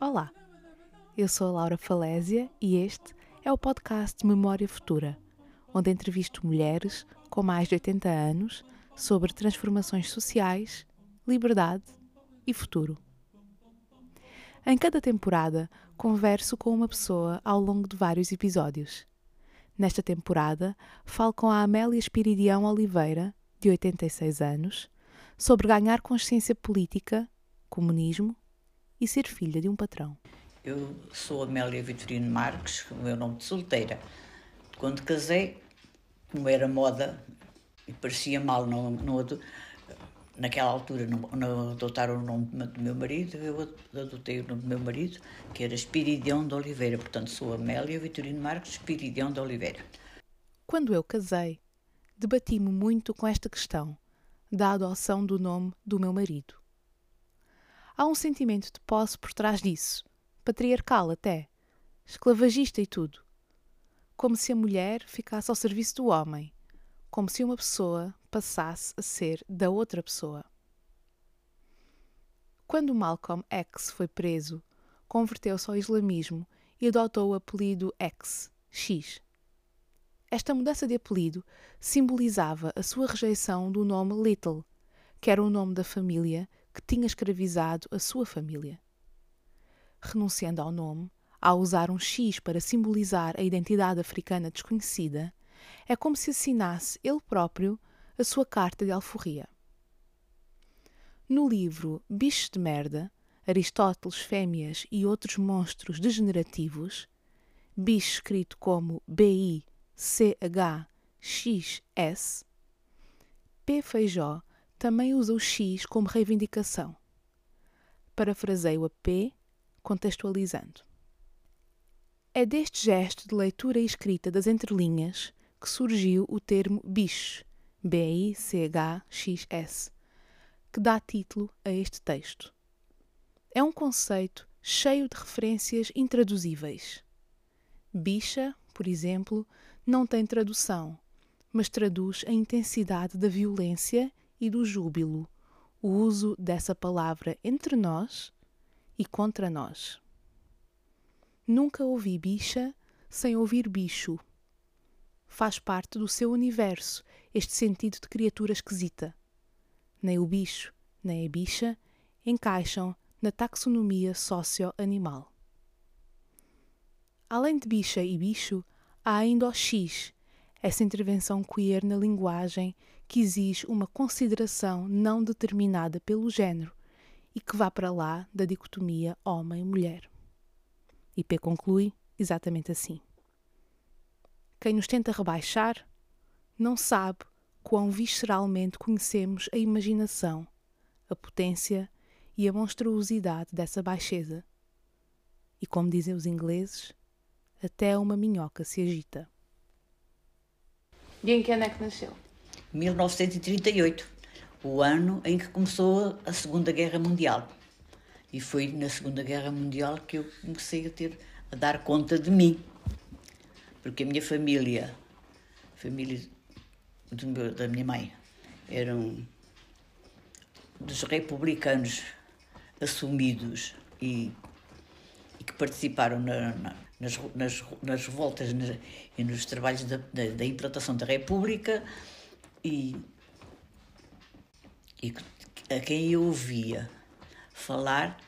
Olá, eu sou a Laura Falésia e este é o podcast Memória Futura, onde entrevisto mulheres com mais de 80 anos sobre transformações sociais, liberdade e futuro. Em cada temporada, converso com uma pessoa ao longo de vários episódios. Nesta temporada, falo com a Amélia Espiridião Oliveira, de 86 anos, sobre ganhar consciência política, comunismo e ser filha de um patrão. Eu sou Amélia Vitorino Marques, o meu nome de solteira. Quando casei, como era moda e parecia mal não, não naquela altura não, não adotaram o nome do meu marido, eu adotei o nome do meu marido, que era Espiridião de Oliveira. Portanto, sou Amélia Vitorino Marques Espiridião de Oliveira. Quando eu casei, debati-me muito com esta questão da adoção do nome do meu marido. Há um sentimento de posse por trás disso, patriarcal até, esclavagista e tudo. Como se a mulher ficasse ao serviço do homem, como se uma pessoa passasse a ser da outra pessoa. Quando Malcolm X foi preso, converteu-se ao islamismo e adotou o apelido X, X. Esta mudança de apelido simbolizava a sua rejeição do nome Little, que era o nome da família que tinha escravizado a sua família. Renunciando ao nome, ao usar um X para simbolizar a identidade africana desconhecida, é como se assinasse ele próprio a sua carta de alforria. No livro Bichos de Merda, Aristóteles, Fêmeas e outros monstros degenerativos, bicho escrito como B-I-C-H-X-S, P. Feijó também usa o X como reivindicação. Parafraseio a P, contextualizando. É deste gesto de leitura e escrita das entrelinhas que surgiu o termo bicho, B-I-C-H-X-S, que dá título a este texto. É um conceito cheio de referências intraduzíveis. Bicha, por exemplo, não tem tradução, mas traduz a intensidade da violência e do júbilo, o uso dessa palavra entre nós e contra nós. Nunca ouvi bicha sem ouvir bicho. Faz parte do seu universo este sentido de criatura esquisita. Nem o bicho, nem a bicha encaixam na taxonomia socio-animal. Além de bicha e bicho, há ainda o X, essa intervenção queer na linguagem que exige uma consideração não determinada pelo género e que vá para lá da dicotomia homem-mulher. E P conclui exatamente assim. Quem nos tenta rebaixar não sabe quão visceralmente conhecemos a imaginação, a potência e a monstruosidade dessa baixeza. E como dizem os ingleses, até uma minhoca se agita. E em que ano é que nasceu? 1938, o ano em que começou a Segunda Guerra Mundial. E foi na Segunda Guerra Mundial que eu comecei a ter a dar conta de mim. Porque a minha família, a família meu, da minha mãe, eram dos republicanos assumidos e, e que participaram na, na, nas, nas, nas revoltas e nos trabalhos da, da, da implantação da República e, e a quem eu ouvia falar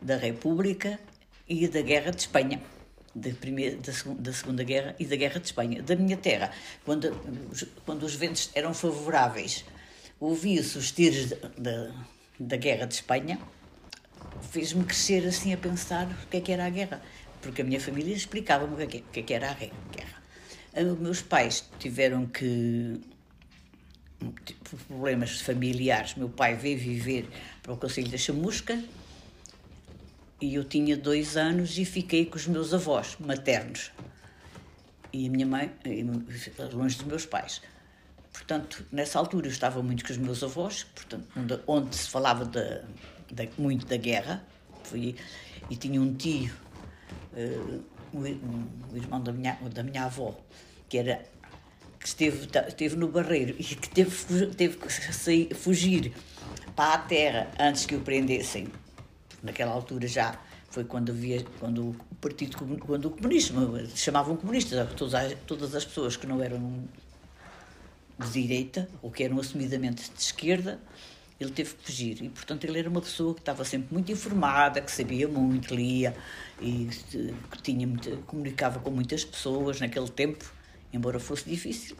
da República e da Guerra de Espanha, da, primeira, da, da Segunda Guerra e da Guerra de Espanha, da minha terra, quando, quando os ventos eram favoráveis, ouvia-se os tiros da, da Guerra de Espanha, fez-me crescer assim a pensar o que é que era a guerra, porque a minha família explicava-me o que, é que, é que era a guerra. Os meus pais tiveram que tipo, problemas familiares. Meu pai veio viver para o Conselho da Chamusca e eu tinha dois anos e fiquei com os meus avós maternos e a minha mãe longe dos meus pais. Portanto, nessa altura eu estava muito com os meus avós, portanto, onde, se falava de, de, muito da guerra, fui, e tinha um tio uh, o, o irmão da minha, da minha avó, que era que esteve, esteve no barreiro e que teve, teve que sair, fugir para a terra antes que o prendessem. Naquela altura já foi quando havia quando o partido quando o comunismo chamavam comunistas todas, todas as pessoas que não eram de direita ou que eram assumidamente de esquerda ele teve que fugir. E portanto ele era uma pessoa que estava sempre muito informada que sabia muito lia e que tinha muito, comunicava com muitas pessoas naquele tempo embora fosse difícil.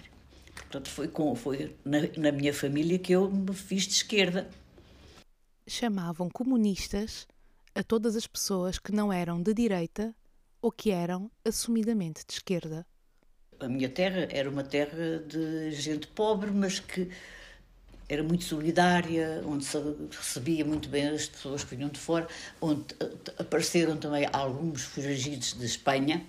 Portanto foi com foi na, na minha família que eu me fiz de esquerda chamavam comunistas a todas as pessoas que não eram de direita ou que eram assumidamente de esquerda. A minha terra era uma terra de gente pobre, mas que era muito solidária, onde se recebia muito bem as pessoas que vinham de fora, onde apareceram também alguns foragidos de Espanha.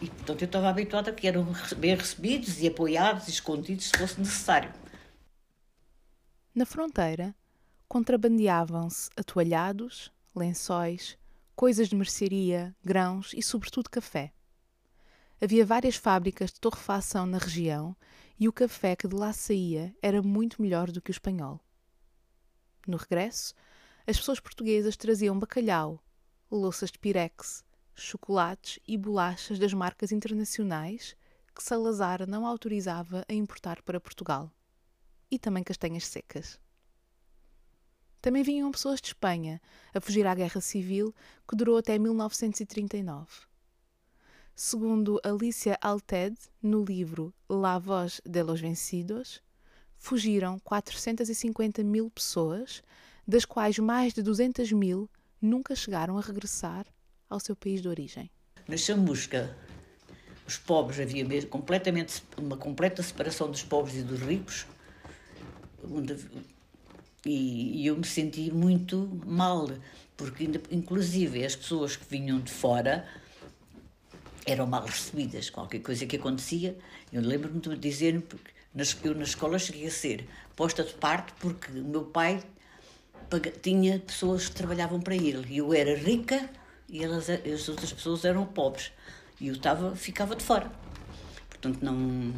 E, portanto, eu estava habituada a que eram bem recebidos e apoiados e escondidos se fosse necessário. Na fronteira, contrabandeavam-se atoalhados, lençóis, coisas de mercearia, grãos e, sobretudo, café. Havia várias fábricas de torrefação na região e o café que de lá saía era muito melhor do que o espanhol. No regresso, as pessoas portuguesas traziam bacalhau, louças de pirex, chocolates e bolachas das marcas internacionais que Salazar não autorizava a importar para Portugal. E também castanhas secas. Também vinham pessoas de Espanha a fugir à Guerra Civil, que durou até 1939. Segundo Alicia Alted, no livro La Voz de los Vencidos, fugiram 450 mil pessoas, das quais mais de 200 mil nunca chegaram a regressar ao seu país de origem. Na chamusca, os pobres havia mesmo completamente uma completa separação dos pobres e dos ricos, e, eu me senti muito mal, porque inclusive as pessoas que vinham de fora eram mal recebidas. Qualquer coisa que acontecia, eu lembro-me de dizer porque eu na escola cheguei a ser posta de parte porque o meu pai tinha pessoas que trabalhavam para ele eu era rica e elas, as outras pessoas eram pobres e eu estava, ficava de fora. Portanto, não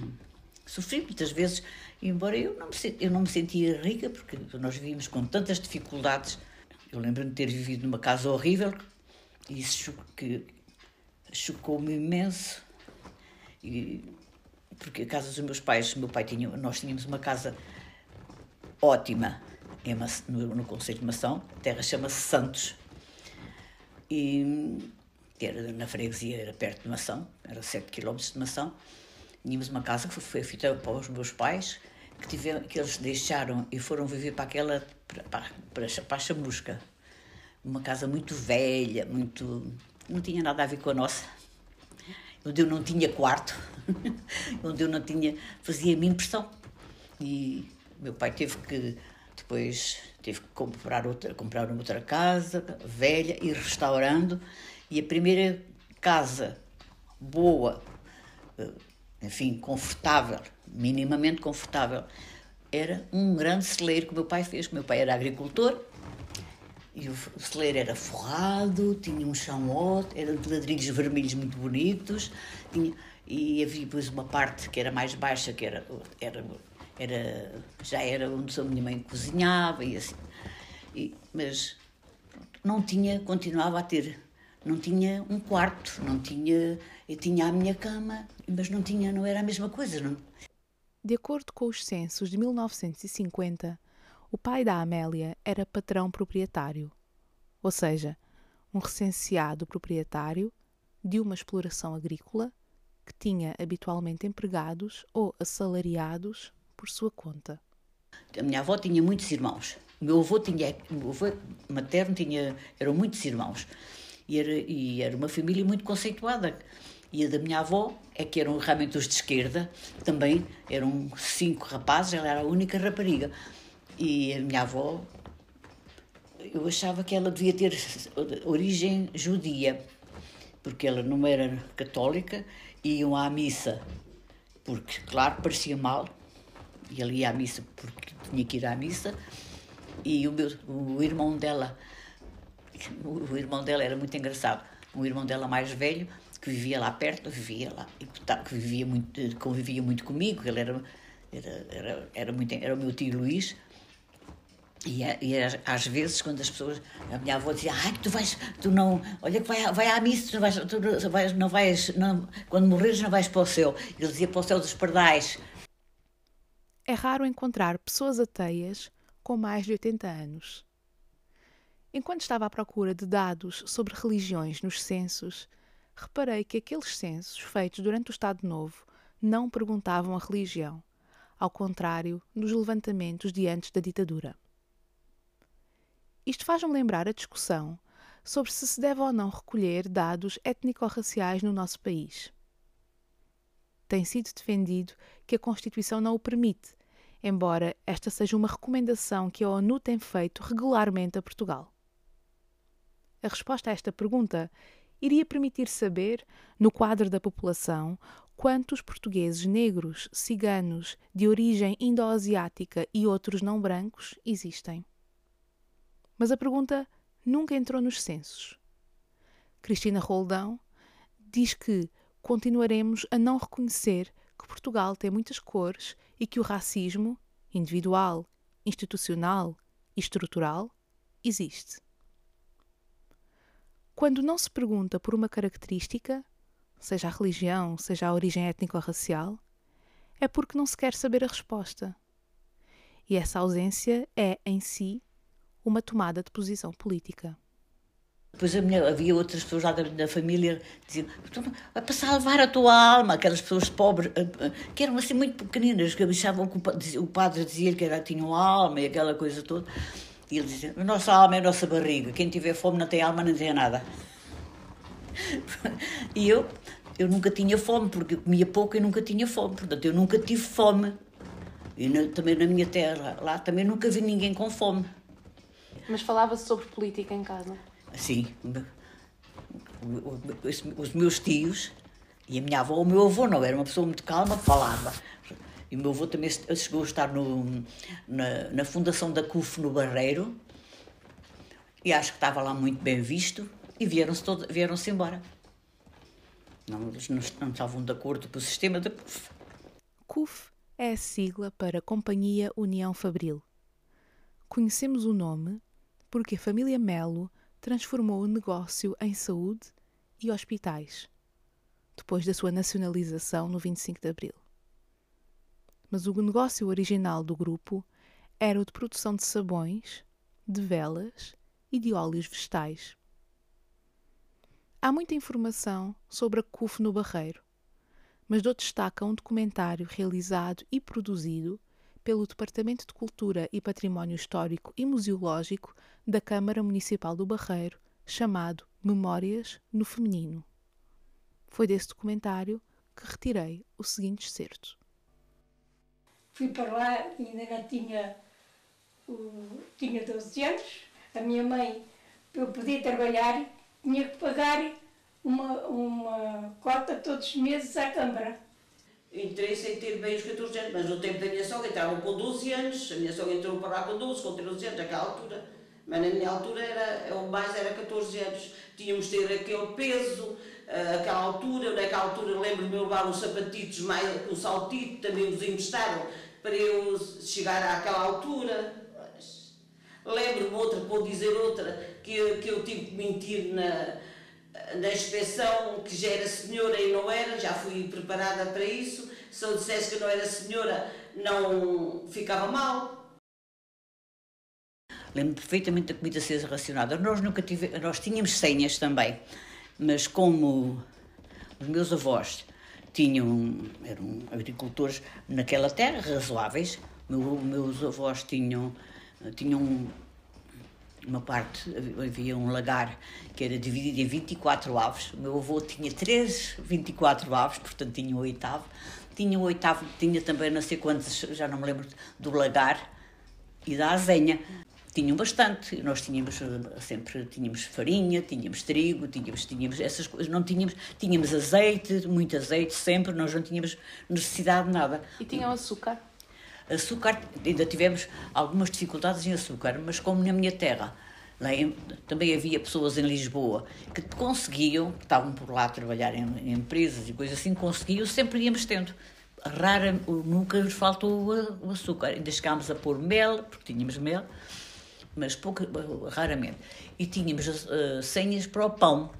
sofri muitas vezes embora eu não, me, eu não me sentia rica, porque nós vivíamos com tantas dificuldades. Eu lembro-me de ter vivido numa casa horrível, e isso que chocou-me imenso. E, porque a casa dos meus pais, meu pai tinha, nós tínhamos uma casa ótima em, no, no Conselho de Mação, a terra chama-se Santos, e era na freguesia, era perto de Mação, era 7 km de Mação, Tínhamos uma casa que foi feita para os meus pais, que, tiveram, que eles deixaram e foram viver para aquela, para, para, para a chamusca. Uma casa muito velha, muito. não tinha nada a ver com a nossa. Onde eu não tinha quarto, onde eu não tinha. fazia-me impressão. E meu pai teve que. depois teve que comprar outra, comprar outra casa, velha, e restaurando. E a primeira casa boa enfim, confortável, minimamente confortável. Era um grande celeiro que meu pai fez. O meu pai era agricultor e o celeiro era forrado, tinha um chão ótimo, era de ladrilhos vermelhos muito bonitos, tinha, e havia depois uma parte que era mais baixa, que era, era, era já era onde a minha mãe cozinhava e assim. E, mas não tinha, continuava a ter não tinha um quarto, não tinha, eu tinha a minha cama, mas não tinha, não era a mesma coisa, não. De acordo com os censos de 1950, o pai da Amélia era patrão proprietário, ou seja, um recenseado proprietário de uma exploração agrícola que tinha habitualmente empregados ou assalariados por sua conta. A minha avó tinha muitos irmãos. O meu avô tinha, o meu avô materno tinha, eram muitos irmãos. E era, e era uma família muito conceituada. E a da minha avó é que eram realmente os de esquerda, também eram cinco rapazes, ela era a única rapariga. E a minha avó, eu achava que ela devia ter origem judia, porque ela não era católica, iam à missa, porque, claro, parecia mal, e ela ia à missa porque tinha que ir à missa, e o, meu, o irmão dela o irmão dela era muito engraçado. O irmão dela mais velho que vivia lá perto, vivia lá, que vivia muito, convivia muito comigo, ele era, era, era, era, muito, era o meu tio Luís, e, e, às vezes, quando as pessoas, a minha avó dizia, ai, tu vais, tu não, olha que vai, vai à missa, tu não vais, tu não vais, não vais não, quando morreres não vais para o céu. Ele dizia para o céu dos pardais. É raro encontrar pessoas ateias com mais de 80 anos. Enquanto estava à procura de dados sobre religiões nos censos, reparei que aqueles censos feitos durante o Estado Novo não perguntavam a religião, ao contrário dos levantamentos de antes da ditadura. Isto faz-me lembrar a discussão sobre se se deve ou não recolher dados étnico-raciais no nosso país. Tem sido defendido que a Constituição não o permite, embora esta seja uma recomendação que a ONU tem feito regularmente a Portugal. A resposta a esta pergunta iria permitir saber, no quadro da população, quantos portugueses negros, ciganos, de origem indo-asiática e outros não brancos existem. Mas a pergunta nunca entrou nos censos. Cristina Roldão diz que continuaremos a não reconhecer que Portugal tem muitas cores e que o racismo, individual, institucional e estrutural, existe. Quando não se pergunta por uma característica, seja a religião, seja a origem étnico-racial, é porque não se quer saber a resposta. E essa ausência é, em si, uma tomada de posição política. Depois havia outras pessoas lá da, da família diziam: vai passar a levar a tua alma, aquelas pessoas pobres, eh, eh, que eram assim muito pequeninas, que achavam que o padre dizia que era, tinham alma e aquela coisa toda. E ele dizia: a nossa alma é a nossa barriga, quem tiver fome não tem alma, não tem nada. E eu, eu nunca tinha fome, porque eu comia pouco e nunca tinha fome, portanto eu nunca tive fome. E na, também na minha terra, lá também nunca vi ninguém com fome. Mas falava-se sobre política em casa? Sim. Os meus tios e a minha avó, o meu avô não era uma pessoa muito calma, falava. E o meu avô também chegou a estar no, na, na fundação da CUF no Barreiro e acho que estava lá muito bem visto e vieram-se vieram embora. Não, não, não estavam de acordo com o sistema da CUF. CUF é a sigla para Companhia União Fabril. Conhecemos o nome porque a família Melo transformou o negócio em saúde e hospitais, depois da sua nacionalização no 25 de abril. Mas o negócio original do grupo era o de produção de sabões, de velas e de óleos vegetais. Há muita informação sobre a CUF no Barreiro, mas dou destaque a um documentário realizado e produzido pelo Departamento de Cultura e Património Histórico e Museológico da Câmara Municipal do Barreiro, chamado Memórias no Feminino. Foi desse documentário que retirei o seguinte excerto. Fui para lá ainda não tinha, uh, tinha 12 anos. A minha mãe, para eu poder trabalhar, tinha que pagar uma, uma cota todos os meses à Câmara entrei sem ter bem os 14 anos, mas no tempo da minha sogra entravam com 12 anos, a minha sogra entrou para lá com 12, com 13 anos, naquela altura. Mas na minha altura era, o mais era 14 anos. Tínhamos de ter aquele peso, eh, aquela altura, naquela altura lembro-me de levar uns sapatitos, mais, um saltito, também nos emprestaram para eu chegar àquela altura. Lembro-me outra, vou dizer outra, que, que eu tive que mentir na, na inspeção que já era senhora e não era, já fui preparada para isso. Se eu dissesse que não era senhora, não ficava mal. Lembro perfeitamente da comida ser racionada. Nós nunca tivemos, nós tínhamos senhas também, mas como os meus avós tinham, eram agricultores naquela terra razoáveis, meu, meus avós tinham, tinham uma parte, havia um lagar que era dividido em 24 aves. O meu avô tinha três 24 aves, portanto tinha o oitavo. Tinha o oitavo, tinha também não sei quantos, já não me lembro, do lagar e da azenha. Tinham bastante, nós tínhamos eh, sempre tínhamos farinha, tínhamos trigo, tínhamos, tínhamos essas coisas, não tínhamos, tínhamos azeite, muito azeite sempre, nós não tínhamos necessidade de nada. E tinham açúcar? Açúcar, ainda tivemos algumas dificuldades em açúcar, mas como na minha terra Lá em, também havia pessoas em Lisboa que conseguiam, que estavam por lá a trabalhar em, em empresas e coisas assim, conseguiam, sempre íamos tendo. Rara, nunca nos faltou o, o açúcar. Ainda chegámos a pôr mel, porque tínhamos mel, mas pouco, raramente. E tínhamos uh, senhas para o pão.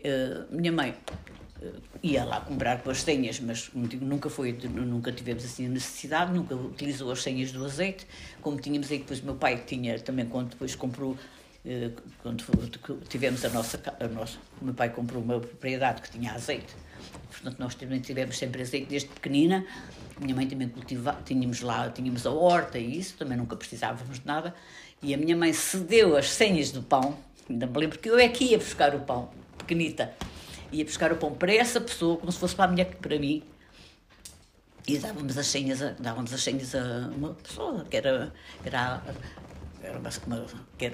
Uh, minha mãe uh, ia lá comprar com as senhas, mas nunca foi, nunca tivemos assim a necessidade, nunca utilizou as senhas do azeite, como tínhamos aí depois meu pai tinha também quando depois comprou eh, quando tivemos a nossa, a nossa, meu pai comprou uma propriedade que tinha azeite, portanto nós também tivemos sempre azeite desde pequenina, minha mãe também cultivava, tínhamos lá, tínhamos a horta e isso, também nunca precisávamos de nada, e a minha mãe cedeu as senhas do pão, ainda me lembro que eu é que ia buscar o pão, pequenita, ia buscar o pão para essa pessoa, como se fosse para, a para mim, e dávamos as senhas a, dávamos as senhas a uma pessoa que era, era era uma, uma,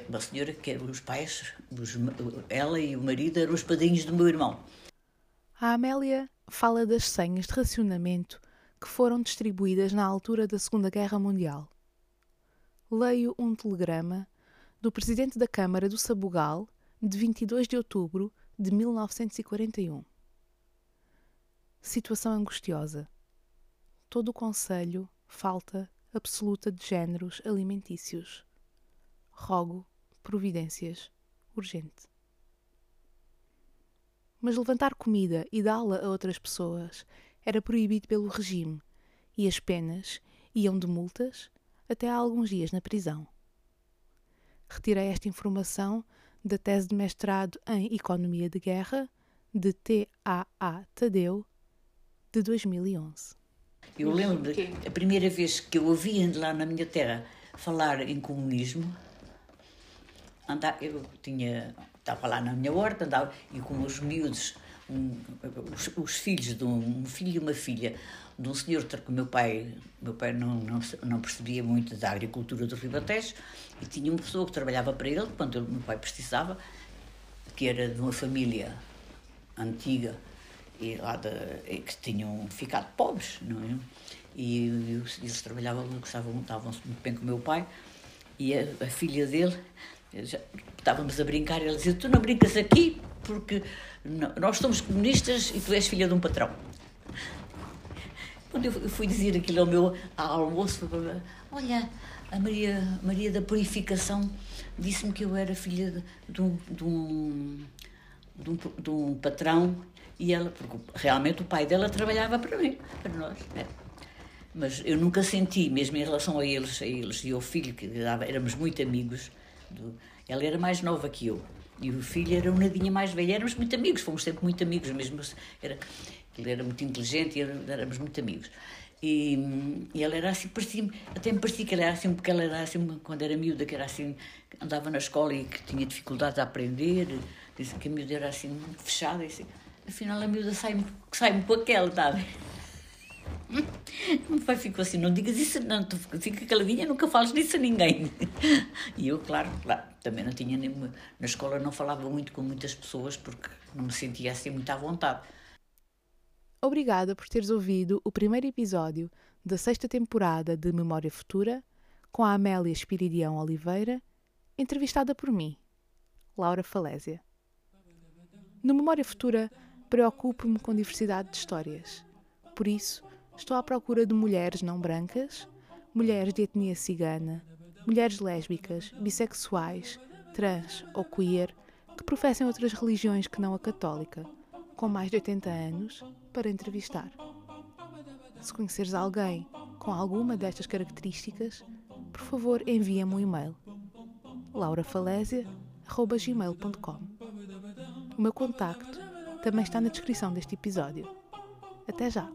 uma senhora que eram os pais, os, ela e o marido eram os padrinhos do meu irmão. A Amélia fala das senhas de racionamento que foram distribuídas na altura da Segunda Guerra Mundial. Leio um telegrama do presidente da Câmara do Sabugal de 22 de outubro de 1941. Situação angustiosa. Todo o Conselho falta absoluta de géneros alimentícios rogo providências urgente. Mas levantar comida e dá-la a outras pessoas era proibido pelo regime e as penas iam de multas até há alguns dias na prisão. Retirei esta informação da tese de mestrado em Economia de Guerra de T.A.A. Tadeu de 2011. Eu lembro a primeira vez que eu ouvi lá na minha terra falar em comunismo andar, eu tinha, estava lá na minha horta, andava, e com os miúdos, um, os, os, filhos de um, um, filho e uma filha de um senhor que meu pai, meu pai não, não, não percebia muito da agricultura do Ribatejo, e tinha uma pessoa que trabalhava para ele, quando o meu pai precisava, que era de uma família antiga, e lá de, que tinham ficado pobres, não é? E, e eles trabalhavam, gostavam, estavam-se muito bem com o meu pai, e a, a filha dele já, estávamos a brincar, ele dizia: Tu não brincas aqui porque nós somos comunistas e tu és filha de um patrão. Quando eu fui dizer aquilo ao meu ao almoço, olha, a Maria, Maria da Purificação disse-me que eu era filha de, um, de, um, de, um, de um patrão e ela, porque realmente o pai dela trabalhava para mim, para nós. Né? Mas eu nunca senti, mesmo em relação a eles, a eles e ao filho, que éramos muito amigos, do... Ela era mais nova que eu e o filho era um nadinha mais velho. Éramos muito amigos, fomos sempre muito amigos, mesmo era, ele era muito inteligente e éramos muito amigos. E, e ela era assim, parecia até me parecia que ela era assim, porque ela era assim, quando era miúda, que era assim, andava na escola e que tinha dificuldade a aprender, disse que a miúda era assim, fechada, e assim, afinal a miúda sai-me sai com aquela, está a? O pai ficou assim, não digas isso, não, tu fica caladinha, nunca fales disso a ninguém. E eu, claro, claro também não tinha nenhuma, na escola não falava muito com muitas pessoas porque não me sentia assim muito à vontade. Obrigada por teres ouvido o primeiro episódio da sexta temporada de Memória Futura com a Amélia Espiridião Oliveira, entrevistada por mim, Laura Falésia. No Memória Futura, preocupo-me com diversidade de histórias. Por isso, Estou à procura de mulheres não brancas, mulheres de etnia cigana, mulheres lésbicas, bissexuais, trans ou queer que professem outras religiões que não a católica, com mais de 80 anos, para entrevistar. Se conheceres alguém com alguma destas características, por favor envia-me um e-mail laurafalésia.gmail.com O meu contacto também está na descrição deste episódio. Até já!